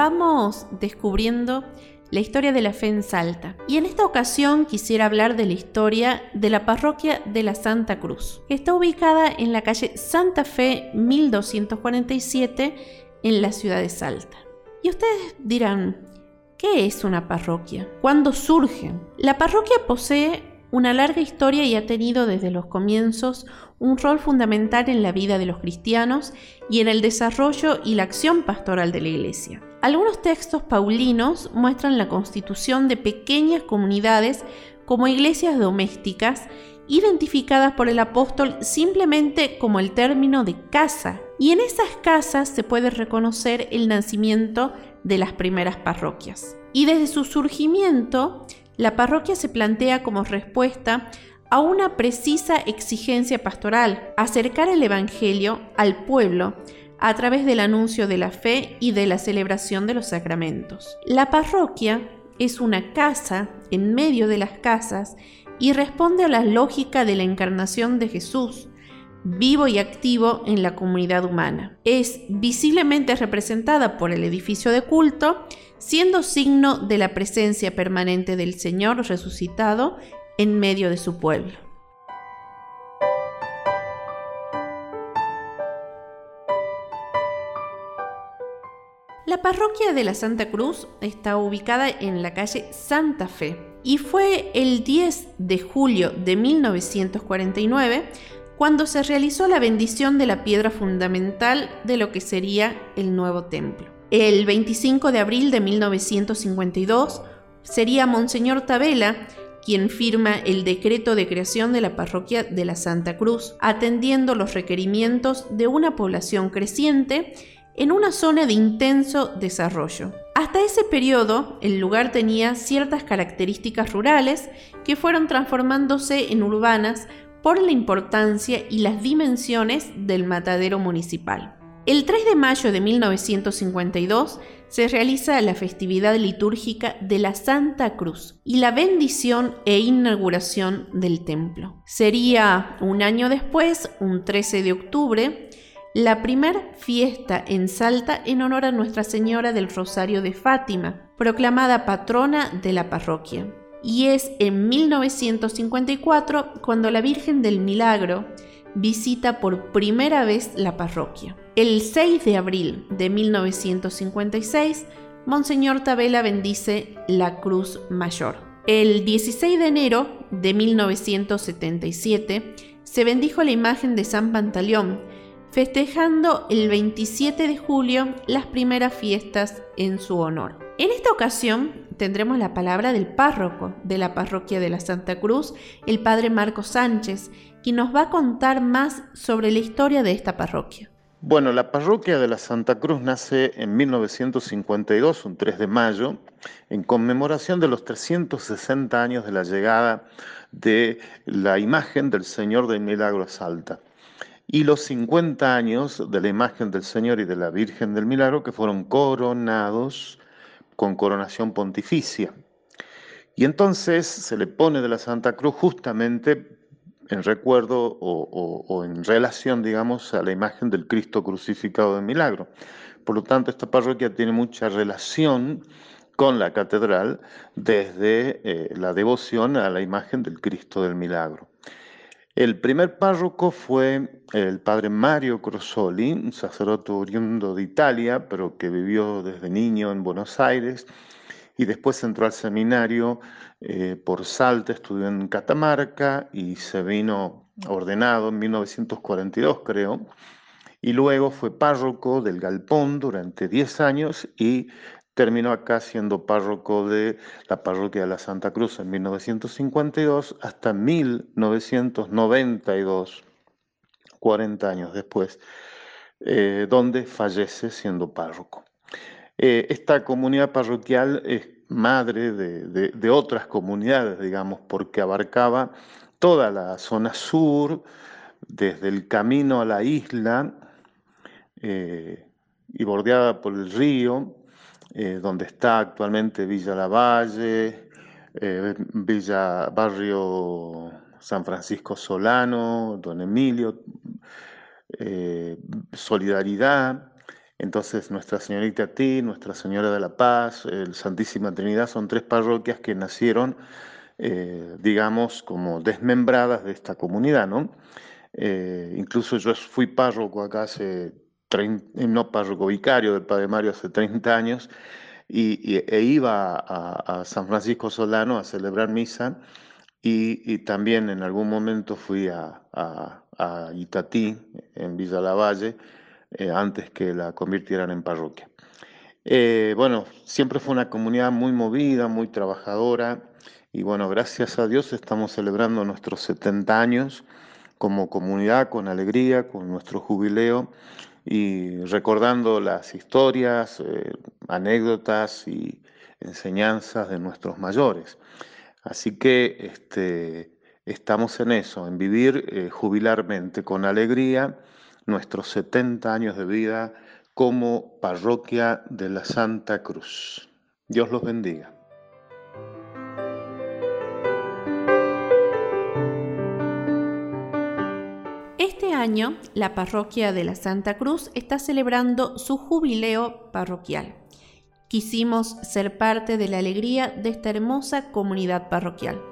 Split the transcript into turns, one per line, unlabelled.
vamos descubriendo la historia de la fe en Salta. Y en esta ocasión quisiera hablar de la historia de la parroquia de la Santa Cruz, está ubicada en la calle Santa Fe 1247 en la ciudad de Salta. Y ustedes dirán, ¿qué es una parroquia? ¿Cuándo surge? La parroquia posee una larga historia y ha tenido desde los comienzos un rol fundamental en la vida de los cristianos y en el desarrollo y la acción pastoral de la Iglesia. Algunos textos paulinos muestran la constitución de pequeñas comunidades como iglesias domésticas identificadas por el apóstol simplemente como el término de casa. Y en esas casas se puede reconocer el nacimiento de las primeras parroquias. Y desde su surgimiento, la parroquia se plantea como respuesta a una precisa exigencia pastoral, acercar el Evangelio al pueblo a través del anuncio de la fe y de la celebración de los sacramentos. La parroquia es una casa en medio de las casas y responde a la lógica de la encarnación de Jesús, vivo y activo en la comunidad humana. Es visiblemente representada por el edificio de culto, siendo signo de la presencia permanente del Señor resucitado en medio de su pueblo. La parroquia de la Santa Cruz está ubicada en la calle Santa Fe y fue el 10 de julio de 1949 cuando se realizó la bendición de la piedra fundamental de lo que sería el nuevo templo. El 25 de abril de 1952 sería Monseñor Tabela quien firma el decreto de creación de la parroquia de la Santa Cruz, atendiendo los requerimientos de una población creciente en una zona de intenso desarrollo. Hasta ese periodo, el lugar tenía ciertas características rurales que fueron transformándose en urbanas por la importancia y las dimensiones del matadero municipal. El 3 de mayo de 1952 se realiza la festividad litúrgica de la Santa Cruz y la bendición e inauguración del templo. Sería un año después, un 13 de octubre, la primera fiesta en Salta en honor a Nuestra Señora del Rosario de Fátima, proclamada patrona de la parroquia y es en 1954 cuando la Virgen del Milagro visita por primera vez la parroquia. El 6 de abril de 1956, Monseñor Tabela bendice la Cruz Mayor. El 16 de enero de 1977 se bendijo la imagen de San Pantaleón, festejando el 27 de julio las primeras fiestas en su honor. En esta ocasión tendremos la palabra del párroco de la parroquia de la Santa Cruz, el padre Marco Sánchez, quien nos va a contar más sobre la historia de esta parroquia.
Bueno, la parroquia de la Santa Cruz nace en 1952, un 3 de mayo, en conmemoración de los 360 años de la llegada de la imagen del Señor del Milagro Salta y los 50 años de la imagen del Señor y de la Virgen del Milagro que fueron coronados con coronación pontificia. Y entonces se le pone de la Santa Cruz justamente en recuerdo o, en relación, digamos, a la imagen del Cristo crucificado del milagro. Por lo tanto, esta parroquia tiene mucha relación con la catedral desde eh, la devoción a la imagen del Cristo del milagro. El primer párroco fue el padre Mario Crosoli, un sacerdote oriundo de Italia, pero que vivió desde niño en Buenos Aires y después entró al seminario eh, por Salta, estudió en Catamarca y se vino ordenado en 1942, creo, y luego fue párroco del Galpón durante 10 años y terminó acá siendo párroco de la parroquia de la Santa Cruz en 1952 hasta 1992, 40 años después, eh, donde fallece siendo párroco. Eh, esta comunidad parroquial es madre de, otras comunidades, digamos, porque abarcaba toda la zona sur, desde el camino a la isla eh, y bordeada por el río, eh, donde está actualmente Villa Lavalle, eh, Villa Barrio San Francisco Solano, Don Emilio, eh, Solidaridad, Entonces Nuestra Señorita Ti, Nuestra Señora de la Paz, el Santísima Trinidad son tres parroquias que nacieron, digamos, como desmembradas de esta comunidad, ¿no? Incluso yo fui párroco acá hace 30, no párroco vicario del Padre Mario hace 30 años y, e iba a, San Francisco Solano a celebrar misa y, también en algún momento fui a, Itatí, en Villa Lavalle, eh, antes que la convirtieran en parroquia. Eh, bueno, siempre fue una comunidad muy movida, muy trabajadora y bueno, gracias a Dios estamos celebrando nuestros 70 años como comunidad con alegría, con nuestro jubileo y recordando las historias, eh, anécdotas y enseñanzas de nuestros mayores. Así que este, estamos en eso, en vivir eh, jubilarmente, con alegría, nuestros 70 años de vida como parroquia de la Santa Cruz. Dios los bendiga.
Año, la parroquia de la Santa Cruz está celebrando su jubileo parroquial. Quisimos ser parte de la alegría de esta hermosa comunidad parroquial.